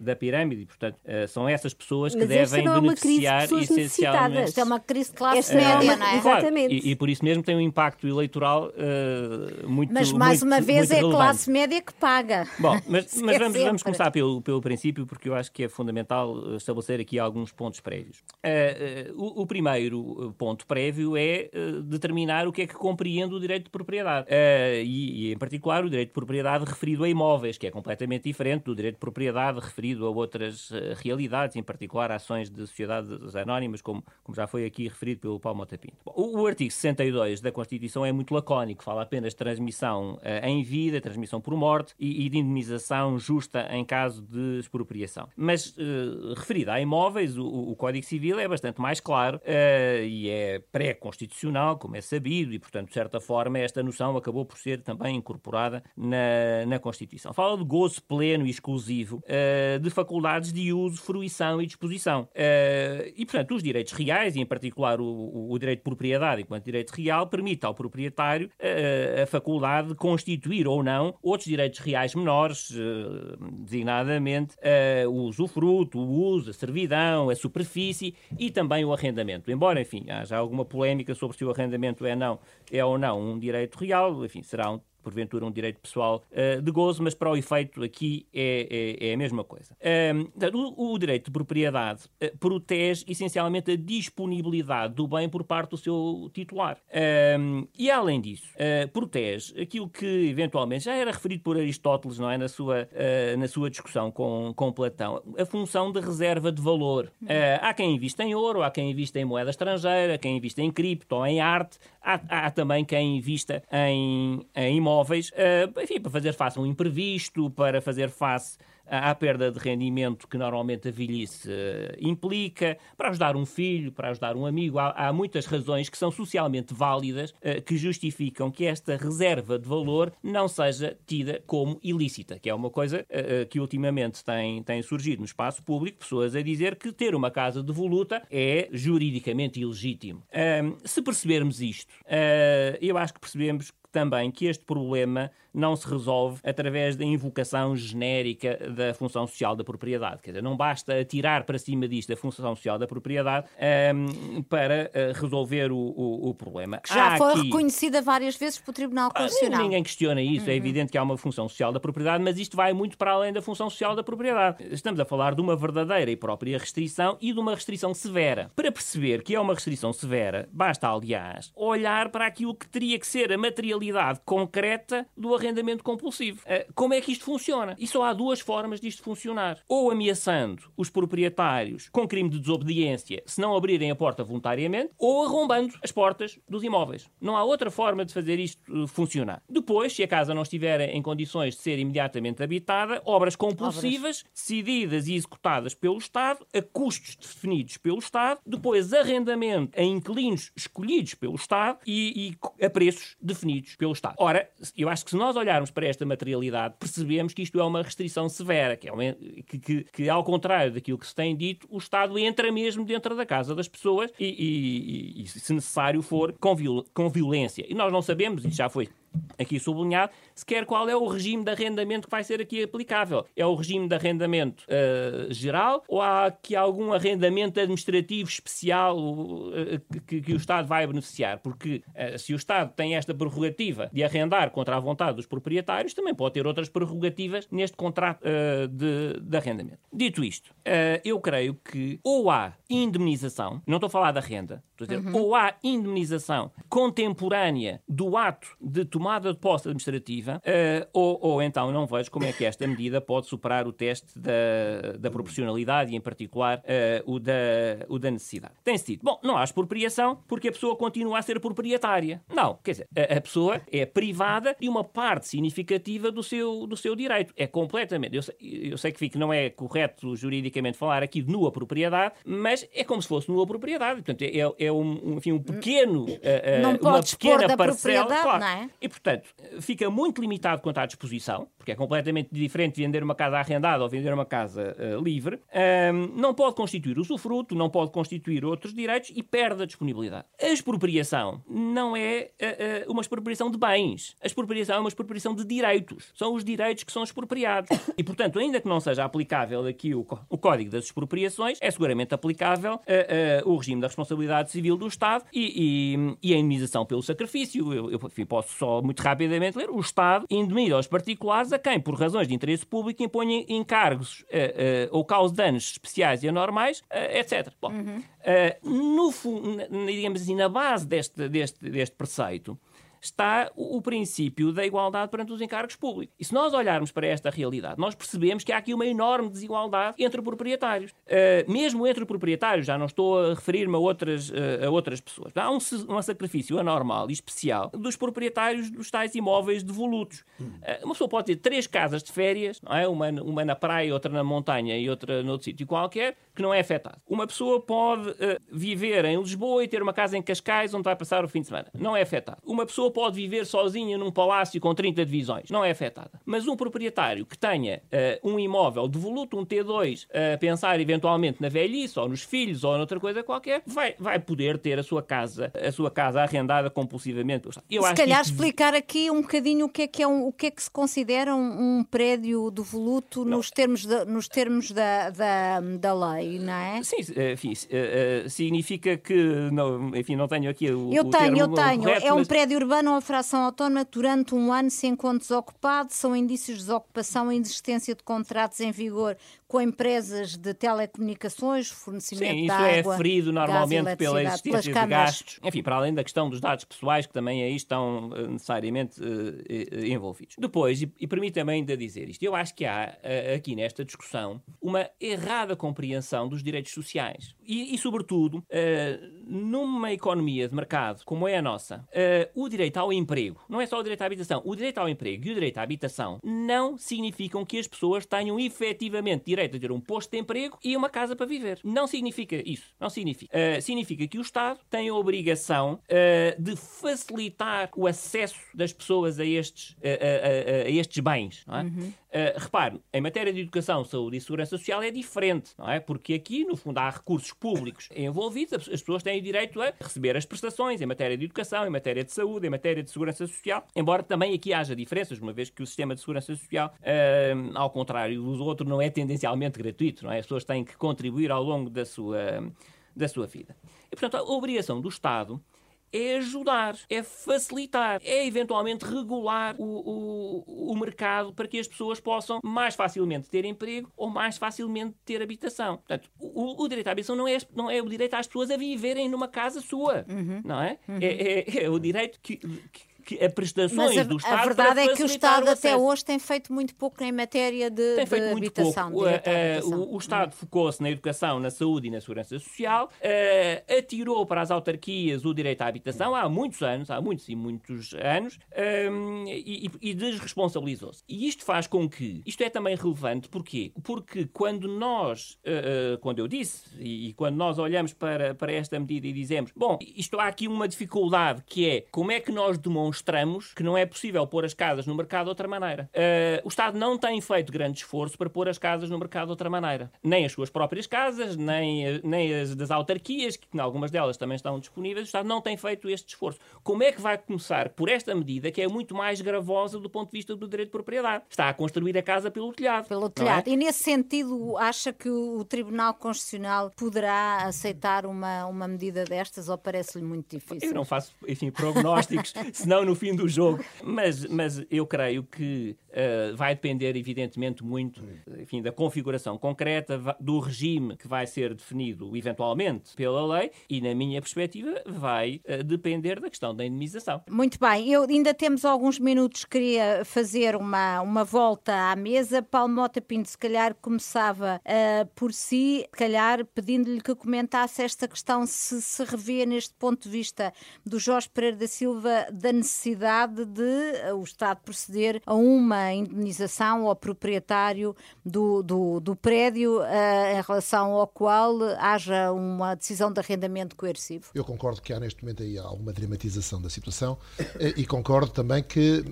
da pirâmide. E, portanto, uh, são essas pessoas que Mas devem não é beneficiar de essencialmente. Isto é uma crise de classe esta média, é uma... não é? Exatamente. E, e, por isso mesmo tem um impacto eleitoral uh, muito Mas, mais muito, uma vez, é a classe média que paga. Bom, mas, mas vamos, vamos, começar pelo, pelo princípio, porque eu acho que é fundamental estabelecer aqui alguns pontos prévios. Uh, o, o, primeiro ponto prévio é determinar o que é que compreende o direito de propriedade. E, e, em particular, o direito de propriedade referido a imóveis imóveis, que é completamente diferente do direito de propriedade referido a outras uh, realidades, em particular ações de sociedades anónimas, como, como já foi aqui referido pelo Paulo Mota o, o, artigo 62 da Constituição é muito lacónico, fala apenas de transmissão uh, em vida, transmissão por morte e, e, de indemnização justa em caso de expropriação. Mas, uh, referido a imóveis, o, o, Código Civil é bastante mais claro e é pré-constitucional, como é sabido, e, portanto, de certa forma, esta noção acabou por ser também incorporada na, na Constituição. Fala de gozo pleno e exclusivo uh, de faculdades de uso, fruição e disposição. Uh, e, portanto, os direitos reais, e em particular o, o, direito de propriedade enquanto direito real, permite ao proprietário uh, a faculdade de constituir ou não outros direitos reais menores, designadamente o usufruto, o uso, a servidão, a superfície e também o arrendamento. Embora, enfim, haja alguma polémica sobre se o arrendamento é, não, é ou não um direito real, enfim, será um porventura um direito pessoal uh, de gozo, mas para o efeito aqui é, é, é a mesma coisa. o, direito de propriedade uh, protege essencialmente a disponibilidade do bem por parte do seu titular. e além disso, uh, protege aquilo que eventualmente já era referido por Aristóteles não é, na, sua, na sua discussão com, com Platão, a função de reserva de valor. há quem invista em ouro, há quem invista em moeda estrangeira, quem invista em cripto, em arte, há, há também quem invista em, em imóveis uh, enfim, para fazer face a um imprevisto, para fazer face à perda de rendimento que normalmente a velhice uh, implica, para ajudar um filho, para ajudar um amigo. Há, há muitas razões que são socialmente válidas uh, que justificam que esta reserva de valor não seja tida como ilícita, que é uma coisa uh, que ultimamente tem, tem surgido no espaço público, pessoas a dizer que ter uma casa de voluta é juridicamente ilegítimo. se percebermos isto, eu acho que percebemos também que este problema não se resolve através da invocação genérica da função social da propriedade. Quer dizer, não basta atirar para cima disto a função social da propriedade um, para uh, resolver o, o, o, problema. Que já há foi aqui... reconhecida várias vezes pelo Tribunal ah, Constitucional. ninguém questiona isso, é uhum. é evidente que há uma função social da propriedade, mas isto vai muito para além da função social da propriedade. Estamos a falar de uma verdadeira e própria restrição e de uma restrição severa. Para perceber que é uma restrição severa, basta, aliás, olhar para aquilo que teria que ser a materialidade concreta do arrendamento compulsivo. Eh, como é que isto funciona? E só há duas formas disto funcionar. Ou ameaçando os proprietários com crime de desobediência se não abrirem a porta voluntariamente, ou arrombando as portas dos imóveis. Não há outra forma de fazer isto eh, funcionar. Depois, se a casa não estiver em condições de ser imediatamente habitada, obras compulsivas, obras. decididas e executadas pelo Estado, a custos definidos pelo Estado, depois arrendamento a inquilinos escolhidos pelo Estado e, e a preços definidos pelo Estado. Ora, eu acho que se nós olharmos para esta materialidade, percebemos que isto é uma restrição severa, que, é uma, que, que, que, ao contrário daquilo que se tem dito, o Estado entra mesmo dentro da casa das pessoas e, e, e se necessário for, com, viol, com violência. E nós não sabemos, e já foi aqui sublinhado, sequer qual é o regime de arrendamento que vai ser aqui aplicável. É o regime de arrendamento uh, geral ou há aqui algum arrendamento administrativo especial uh, que, que, o Estado vai beneficiar? Porque uh, se o Estado tem esta prerrogativa de arrendar contra a vontade dos proprietários, também pode ter outras prerrogativas neste contrato de, de, arrendamento. Dito isto, eu creio que ou há indemnização, não estou a falar da renda, estou a dizer, uhum. ou há indemnização contemporânea do ato de tomar tomada de posse administrativa, uh, ou, ou, então não vejo como é que esta medida pode superar o teste da, da proporcionalidade e, em particular, uh, o, da, o da necessidade. Tem-se dito, bom, não há expropriação porque a pessoa continua a ser proprietária. Não, quer dizer, a, a, pessoa é privada de uma parte significativa do seu, do seu direito. É completamente. Eu, eu sei que não é correto juridicamente falar aqui de nua propriedade, mas é como se fosse nua propriedade. Portanto, é, é um, enfim, um pequeno. Uh, não uma pequena parcela. Claro. Não é? E, portanto, fica muito limitado quanto à disposição, porque é completamente diferente de vender uma casa arrendada ou vender uma casa uh, livre. Um, não pode constituir usufruto, não pode constituir outros direitos e perde a disponibilidade. A expropriação não é uh, uh, uma expropriação de bens. A expropriação é uma expropriação de direitos. São os direitos que são expropriados. E, portanto, ainda que não seja aplicável aqui o, o Código das Expropriações, é seguramente aplicável o regime da responsabilidade civil do Estado e, e, e a indemnização pelo sacrifício. Eu, eu enfim, posso só muito rapidamente ler, o Estado indemniza aos particulares a quem, por razões de interesse público, impõe encargos uh, uh, ou cause danos especiais e anormais, uh, etc. Bom, uhum. no, digamos assim, na base deste, deste, deste preceito, está o, princípio da igualdade perante os encargos públicos. E se nós olharmos para esta realidade, nós percebemos que há aqui uma enorme desigualdade entre proprietários. Uh, mesmo entre proprietários, já não estou a referir-me a outras, uh, a outras pessoas. Há um, um, sacrifício anormal e especial dos proprietários dos tais imóveis devolutos. Uh, uma pessoa pode ter três casas de férias, não é? uma, uma na praia, outra na montanha e outra noutro sítio qualquer, que não é afetado. Uma pessoa pode viver em Lisboa e ter uma casa em Cascais onde vai passar o fim de semana. Não é afetado. Uma pessoa pode viver sozinha num palácio com 30 divisões. Não é afetada. Mas um proprietário que tenha uh, um imóvel devoluto, um T2, a uh, pensar eventualmente na velhice ou nos filhos ou noutra coisa qualquer, vai, vai poder ter a sua casa, a sua casa arrendada compulsivamente. Eu se calhar que... explicar aqui um bocadinho o que é que, é um, o que, é que se considera um, um prédio devoluto nos termos, de, nos termos da, da, da lei, não é? Sim, enfim, uh, significa que não, enfim, não tenho aqui o. Eu tenho, eu tenho. Correto, é um mas... prédio urbano ou fração autónoma durante um ano se encontra desocupado, são indícios de desocupação a existência de contratos em vigor com empresas de telecomunicações, fornecimento Sim, de isso água, é ferido normalmente pela existência de gastos. Enfim, para além da questão dos dados pessoais, que também aí estão uh, necessariamente uh, envolvidos. Depois, e, e permita-me ainda dizer isto, eu acho que há uh, aqui nesta discussão uma errada compreensão dos direitos sociais. E, e sobretudo, numa economia de mercado como é a nossa, o direito ao emprego, não é só o direito à habitação, o direito ao emprego e o direito à habitação não significam que as pessoas tenham efetivamente direito a ter um posto de emprego e uma casa para viver. Não significa isso. Não significa. Uh, significa que o Estado tem a obrigação uh, de facilitar o acesso das pessoas a estes, uh, a, a, estes bens. Não é? Uhum. repare, em matéria de educação, saúde e segurança social é diferente, não é? Porque aqui, no fundo, há recursos públicos envolvidos, as pessoas têm o direito a receber as prestações em matéria de educação, em matéria de saúde, em matéria de segurança social, embora também aqui haja diferenças, uma vez que o sistema de segurança social, ao contrário do outro, não é tendencial essencialmente gratuito, não é? As pessoas têm que contribuir ao longo da sua, da sua vida. E, portanto, a obrigação do Estado é ajudar, é facilitar, é eventualmente regular o, o, o, mercado para que as pessoas possam mais facilmente ter emprego ou mais facilmente ter habitação. Portanto, o, o direito à habitação não é, não é o direito às pessoas a viverem numa casa sua, uhum. não é? Uhum. É, é? é, o direito que, que que a prestações a, do Estado. A verdade é que o Estado o até hoje tem feito muito pouco em matéria de, tem feito de muito habitação. Pouco. Uh, o, o, Estado hum. focou-se na educação, na saúde e na segurança social, uh, atirou para as autarquias o direito à habitação há muitos anos, há muitos e muitos anos, um, e, e desresponsabilizou-se. E isto faz com que, isto é também relevante, porquê? Porque quando nós, uh, quando eu disse, e, e quando nós olhamos para, para esta medida e dizemos, bom, isto há aqui uma dificuldade que é como é que nós demonstramos demonstramos que não é possível pôr as casas no mercado de outra maneira. Uh, o Estado não tem feito grande esforço para pôr as casas no mercado de outra maneira. Nem as suas próprias casas, nem, nem as das autarquias, que algumas delas também estão disponíveis, o Estado não tem feito este esforço. Como é que vai começar por esta medida que é muito mais gravosa do ponto de vista do direito de propriedade? Está a construir a casa pelo telhado. Pelo telhado. É? E nesse sentido, acha que o Tribunal Constitucional poderá aceitar uma, uma medida destas ou parece-lhe muito difícil? Eu não faço, enfim, prognósticos, senão no fim do jogo. Mas, mas eu creio que uh, vai depender, evidentemente, muito enfim, da configuração concreta, do regime que vai ser definido, eventualmente, pela lei, e, na minha perspectiva, vai uh, depender da questão da indemnização. Muito bem, eu ainda temos alguns minutos, queria fazer uma, uma volta à mesa. Paulo Mota Pinto, se calhar começava uh, por si, se calhar pedindo-lhe que comentasse esta questão, se se revê neste ponto de vista do Jorge Pereira da Silva da necessidade necessidade de eh, o Estado proceder a uma indenização ao proprietário do, do, do prédio uh, em relação ao qual haja uma decisão de arrendamento coercivo. Eu concordo que há neste momento aí alguma dramatização da situação eh, e concordo também que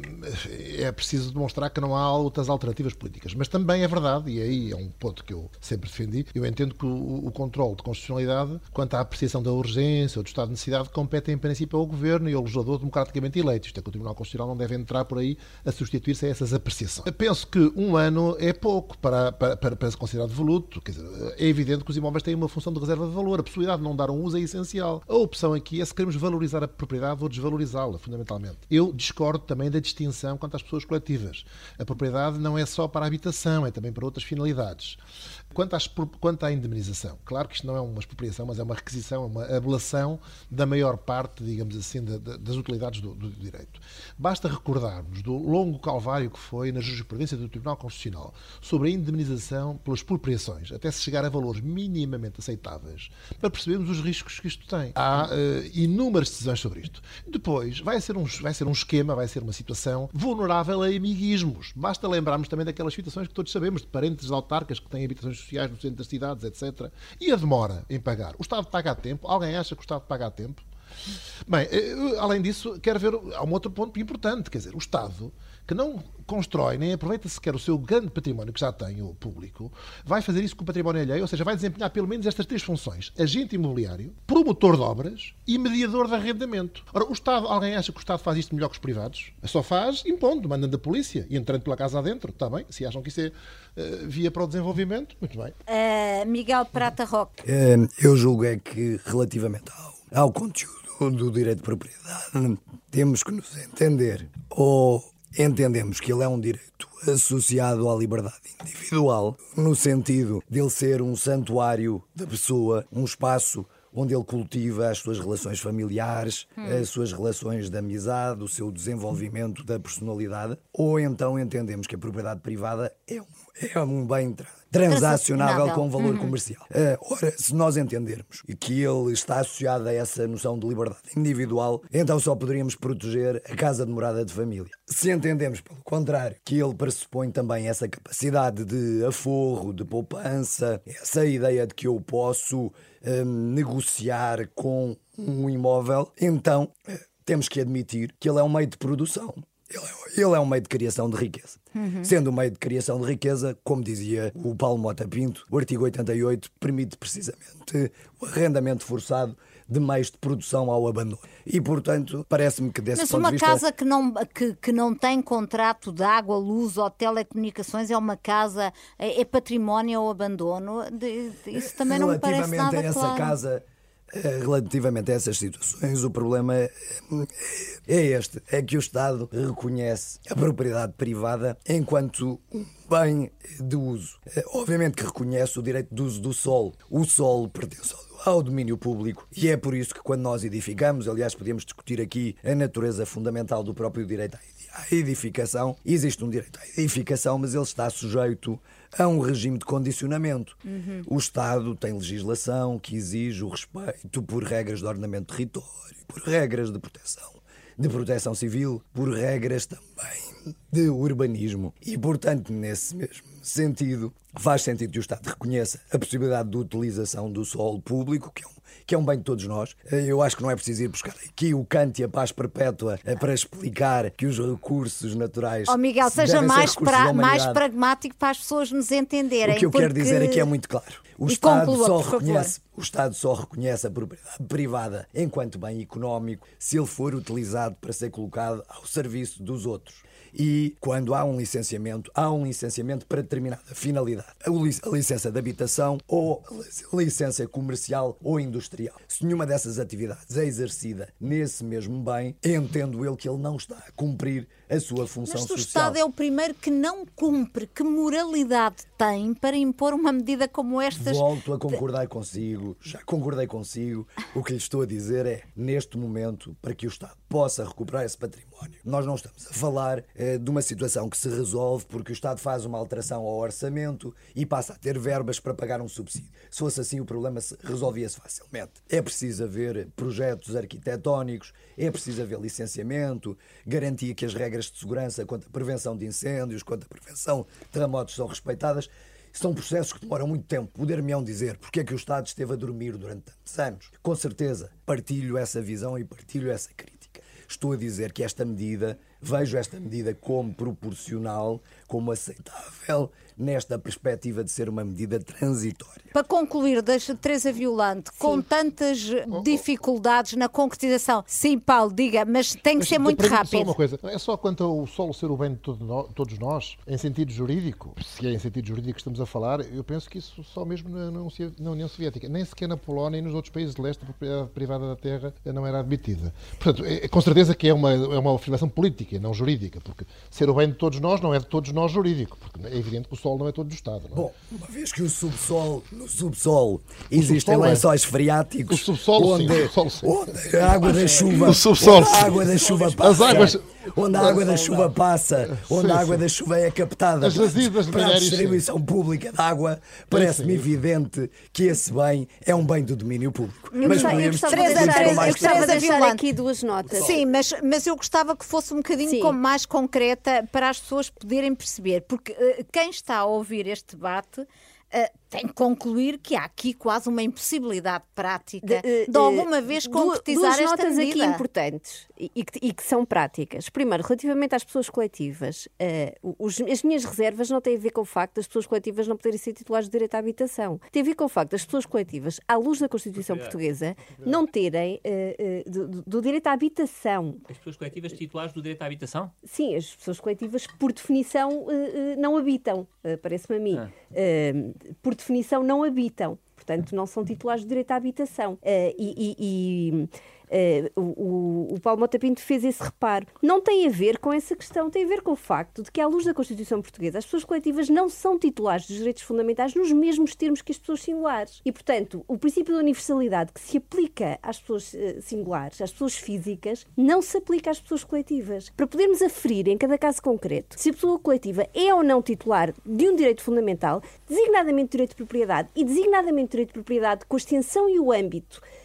é preciso demonstrar que não há outras alternativas políticas. Mas também é verdade, e aí é um ponto que eu sempre defendi, eu entendo que o, o controle de constitucionalidade, quanto à apreciação da urgência ou do estado de necessidade, compete em princípio ao Governo e ao legislador democraticamente eleito Isto é que o Tribunal Constitucional não deve entrar por aí a substituir-se a essas apreciações. Eu penso que um ano é pouco para, para, para, para se considerar devoluto. Quer dizer, é evidente que os imóveis têm uma função de reserva de valor. A possibilidade de não dar um uso é essencial. A opção aqui é se queremos valorizar a propriedade ou desvalorizá-la, fundamentalmente. Eu discordo também da distinção quanto às pessoas coletivas. A propriedade não é só para a habitação, é também para outras finalidades. Quanto, às, quanto à indemnização, claro que isto não é uma expropriação, mas é uma requisição, é uma ablação da maior parte, digamos assim, de, de, das utilidades do, do, direito. Basta recordarmos do longo calvário que foi na jurisprudência do Tribunal Constitucional sobre a indemnização pelas expropriações, até se chegar a valores minimamente aceitáveis, para percebermos os riscos que isto tem. Há uh, inúmeras decisões sobre isto. Depois, vai ser, um, vai ser um esquema, vai ser uma situação vulnerável a amiguismos. Basta lembrarmos também daquelas situações que todos sabemos, de parentes autarcas que têm habitações sociais no centro das cidades, etc. E a demora em pagar? O Estado paga a tempo? Alguém acha que o Estado paga a tempo? Bem, eh, além disso, quero ver. Há um outro ponto importante, quer dizer, o Estado que não constrói nem aproveita sequer o seu grande património que já tem, o público, vai fazer isso com o património alheio, ou seja, vai desempenhar pelo menos estas três funções: agente imobiliário, promotor de obras e mediador de arrendamento. Ora, o Estado, alguém acha que o Estado faz isto melhor que os privados? Só faz impondo, mandando a polícia e entrando pela casa adentro, está bem? Se acham que isso é uh, via para o desenvolvimento, muito bem. Uh, Miguel Prata Roque. Uh, eu julgo é que, relativamente ao, ao conteúdo do direito de propriedade, temos que nos entender ou entendemos que ele é um direito associado à liberdade individual, no sentido de ele ser um santuário da pessoa, um espaço onde ele cultiva as suas relações familiares, hum. as suas relações de amizade, o seu desenvolvimento da personalidade, ou então entendemos que a propriedade privada é um, é um bem transacionável com valor uhum. comercial. Uh, ora, se nós entendermos que ele está associado a essa noção de liberdade individual, então só poderíamos proteger a casa de morada de família. Se entendemos, pelo contrário, que ele pressupõe também essa capacidade de aforro, de poupança, essa ideia de que eu posso um, negociar com um imóvel, então uh, temos que admitir que ele é um meio de produção. Ele é, ele é um meio de criação de riqueza. Uhum. Sendo um meio de criação de riqueza, como dizia o Paulo Mota Pinto, o artigo 88 permite precisamente o arrendamento forçado de meios de produção ao abandono. E, portanto, parece-me que desse Mas ponto de vista... Mas uma casa que não, que, que não tem contrato de água, luz ou telecomunicações é uma casa, é, é património ao abandono? Isso também não me parece nada Relativamente a essa claro. casa relativamente a essas situações, o problema é, é este: é que o Estado reconhece a propriedade privada enquanto um bem de uso. Eh, obviamente que reconhece o direito de uso do solo. O solo pertence ao domínio público e é por isso que quando nós edificamos, aliás, podemos discutir aqui a natureza fundamental do próprio direito à edificação, existe um direito à edificação, mas ele está sujeito a um regime de condicionamento. Uhum. O Estado tem legislação que exige o respeito por regras de ordenamento de território, por regras de proteção, de proteção civil, por regras também de urbanismo. E, portanto, nesse mesmo sentido, faz sentido que o Estado reconheça a possibilidade de utilização do solo público, que é um que é um bem de todos nós. Eu acho que não é preciso ir buscar aqui o Kant e a paz perpétua eh, para explicar que os recursos naturais. Oh, Miguel, seja mais, pra, mais pragmático para as pessoas nos entenderem. O que eu porque... quero dizer aqui é muito claro. O e Estado, conclua, só reconhece, o Estado só reconhece a propriedade privada enquanto bem económico se ele for utilizado para ser colocado ao serviço dos outros e quando há um licenciamento, há um licenciamento para determinada finalidade. A licença de habitação ou a licença comercial ou industrial. Se nenhuma dessas atividades é exercida nesse mesmo bem, entendo ele que ele não está a cumprir a sua função Mas social. o Estado é o primeiro que não cumpre. Que moralidade tem para impor uma medida como esta? Volto a concordar consigo, já concordei consigo. O que lhe estou a dizer é, neste momento, para que o Estado possa recuperar esse património, nós não estamos a falar eh, de uma situação que se resolve porque o Estado faz uma alteração ao orçamento e passa a ter verbas para pagar um subsídio. Se fosse assim, o problema resolvia-se facilmente. É preciso haver projetos arquitetónicos, é preciso haver licenciamento, garantia que as regras de segurança quanto à prevenção de incêndios, quanto à prevenção de terremotos são respeitadas. São processos que demoram muito tempo. Poder-me-ão dizer porque é que o Estado esteve a dormir durante tantos anos. Com certeza, partilho essa visão e partilho essa crítica. Estou a dizer que esta medida, vejo esta medida como proporcional, como aceitável nesta perspectiva de ser uma medida transitória. Para concluir, deixa Teresa Violante, Sim. com tantas dificuldades na concretização. Sim, Paulo, diga, mas tem que mas, ser muito rápido. Só uma coisa, é só quanto ao solo ser o bem de todos nós, em sentido jurídico, se é em sentido jurídico que estamos a falar, eu penso que isso só mesmo na, na União Soviética, nem sequer na Polónia e nos outros países de leste, a propriedade privada da terra não era admitida. Portanto, é, com certeza que é uma, é uma afirmação política política e não jurídica, porque ser o bem de todos nós não é de todos nós jurídico, porque é evidente que o sol não é todo do Estado. Não é? Bom, uma vez que o subsolo, no subsolo existem subsolo é. lençóis freáticos, O subsolo, sim, onde, o subsolo, sim. onde a água da chuva, O subsolo, onde a sim. água da chuva As passa, águas- onde a água da chuva passa, onde Sim, a água sim. da chuva é captada As para, jazidas de para a Malheiros, sim. distribuição pública de água, parece-me sim. evidente que esse bem é um bem do domínio público. Eu Mas gostava, eu gostava de deixar, eu gostava de deixar aqui duas notas. Sim, mas, mas eu gostava que fosse um bocadinho Sim. como mais concreta para as pessoas poderem perceber, porque eh, quem está a ouvir este debate eh, tem que concluir que há aqui quase uma impossibilidade prática de, eh, eh, alguma vez du- concretizar duas esta notas aqui medida. importantes e, e que, e que são práticas. Primeiro, relativamente às pessoas coletivas, eh, os- as minhas reservas não têm a ver com o facto das pessoas coletivas não poderem ser titulares de direito à habitação. Tem a ver com o facto das pessoas coletivas, à luz da Constituição Portuguesa, não terem eh, eh, do, do- do direito à habitação. As pessoas coletivas titulares do direito à habitação? Sim, as pessoas coletivas, por definição, eh, eh, não habitam, eh, parece-me a mim. Ah. Eh, por definição, não habitam. Portanto, não são titulares de direito à habitação. Eh, e. e- o, o- o Paulo Mota Pinto fez esse reparo. Não tem a ver com essa questão, tem a ver com o facto de que, à luz da Constituição Portuguesa, as pessoas coletivas não são titulares dos direitos fundamentais nos mesmos termos que as pessoas singulares. E, portanto, o princípio da universalidade que se aplica às pessoas eh, singulares, às pessoas físicas, não se aplica às pessoas coletivas. Para podermos aferir, em cada caso concreto, se a pessoa coletiva é ou não titular de um direito fundamental, designadamente direito de propriedade e designadamente direito de propriedade com a extensão e o âmbito eh,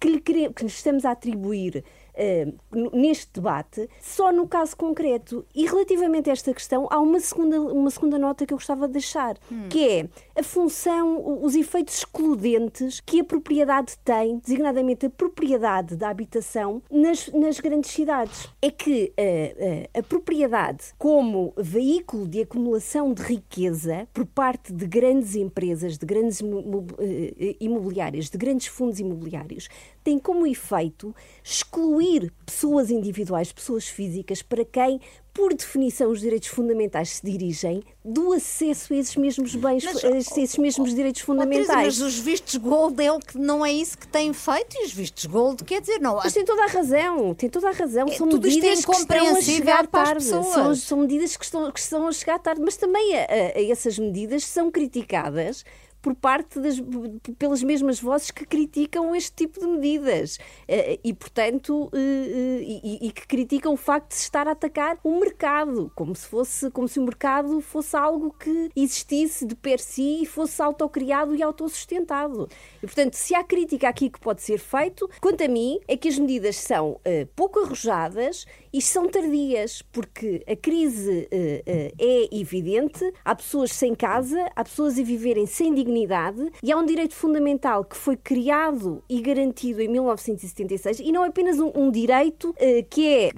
que, lhe quere- que lhe estamos a atribuir eh, neste debate, só no caso concreto. E relativamente a esta questão, há uma segunda, uma segunda nota que eu gostava de deixar, que é a função, os efeitos excludentes que a propriedade tem, designadamente a propriedade da habitação, nas, nas grandes cidades. É que eh, eh, a propriedade, como veículo de acumulação de riqueza por parte de grandes empresas, de grandes eh, imobiliárias, de grandes fundos imobiliários, tem como efeito excluir pessoas individuais, pessoas físicas, para quem, por definição, os direitos fundamentais se dirigem, do acesso a esses mesmos bens, Mas, a esses mesmos direitos Oh, Teresa, fundamentais. mas os vistos gold é o que não é isso que têm feito e os vistos gold quer dizer não Mas tem toda a razão, tem toda a razão. É, São tudo isto é medidas que estão a chegar tarde. São, são medidas que estão, que estão a chegar tarde, mas também a, a- a essas medidas são criticadas por parte das, pelas mesmas vozes que criticam este tipo de medidas Eh, e, portanto, eh, eh, e, e que criticam o facto de se estar a atacar o mercado, como se fosse, como se o mercado fosse algo que existisse de per si e fosse autocriado e autossustentado. E, portanto, se há crítica aqui que pode ser feito, quanto a mim, é que as medidas são pouco arrojadas e são tardias, porque a crise eh, eh, é evidente, há pessoas sem casa, há pessoas a viverem sem dignidade e há um direito fundamental que foi criado e garantido em 1976 e não é apenas um, um direito eh, que é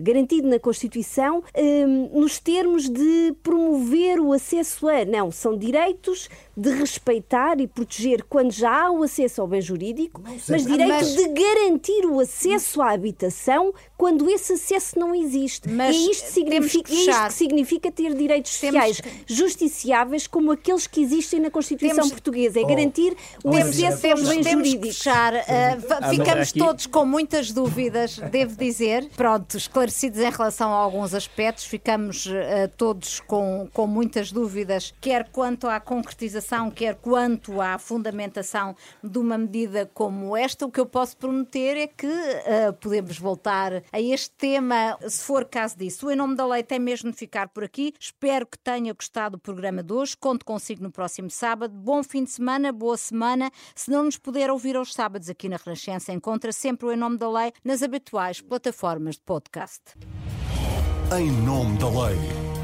garantido na Constituição nos termos de promover o acesso a. Não, são direitos de respeitar e proteger quando já há o acesso ao bem jurídico, mas direito Mas- de garantir o acesso à habitação quando esse acesso não existe. Mas e é isto, temos significa, que é isto que significa ter direitos Temos sociais justiciáveis como aqueles que existem na Constituição Temos- portuguesa. É garantir o temos- acesso aos bens que jurídicos. fechar. Uh, ficamos aqui- todos com muitas dúvidas, devo dizer. Pronto, esclarecidos em relação a alguns aspectos, ficamos uh, todos com, com muitas dúvidas, quer quanto à concretização, quer quanto à fundamentação de uma medida como esta. O que eu posso prometer é que uh, podemos voltar a este tema, se for caso disso. O Em Nome da Lei tem mesmo de ficar por aqui. Espero que tenha gostado do programa de hoje. Conto consigo no próximo sábado. Bom fim de semana, boa semana. Se não nos puder ouvir aos sábados aqui na Renascença, encontra sempre o Em Nome da Lei nas habituais plataformas de podcast. Em nome da lei.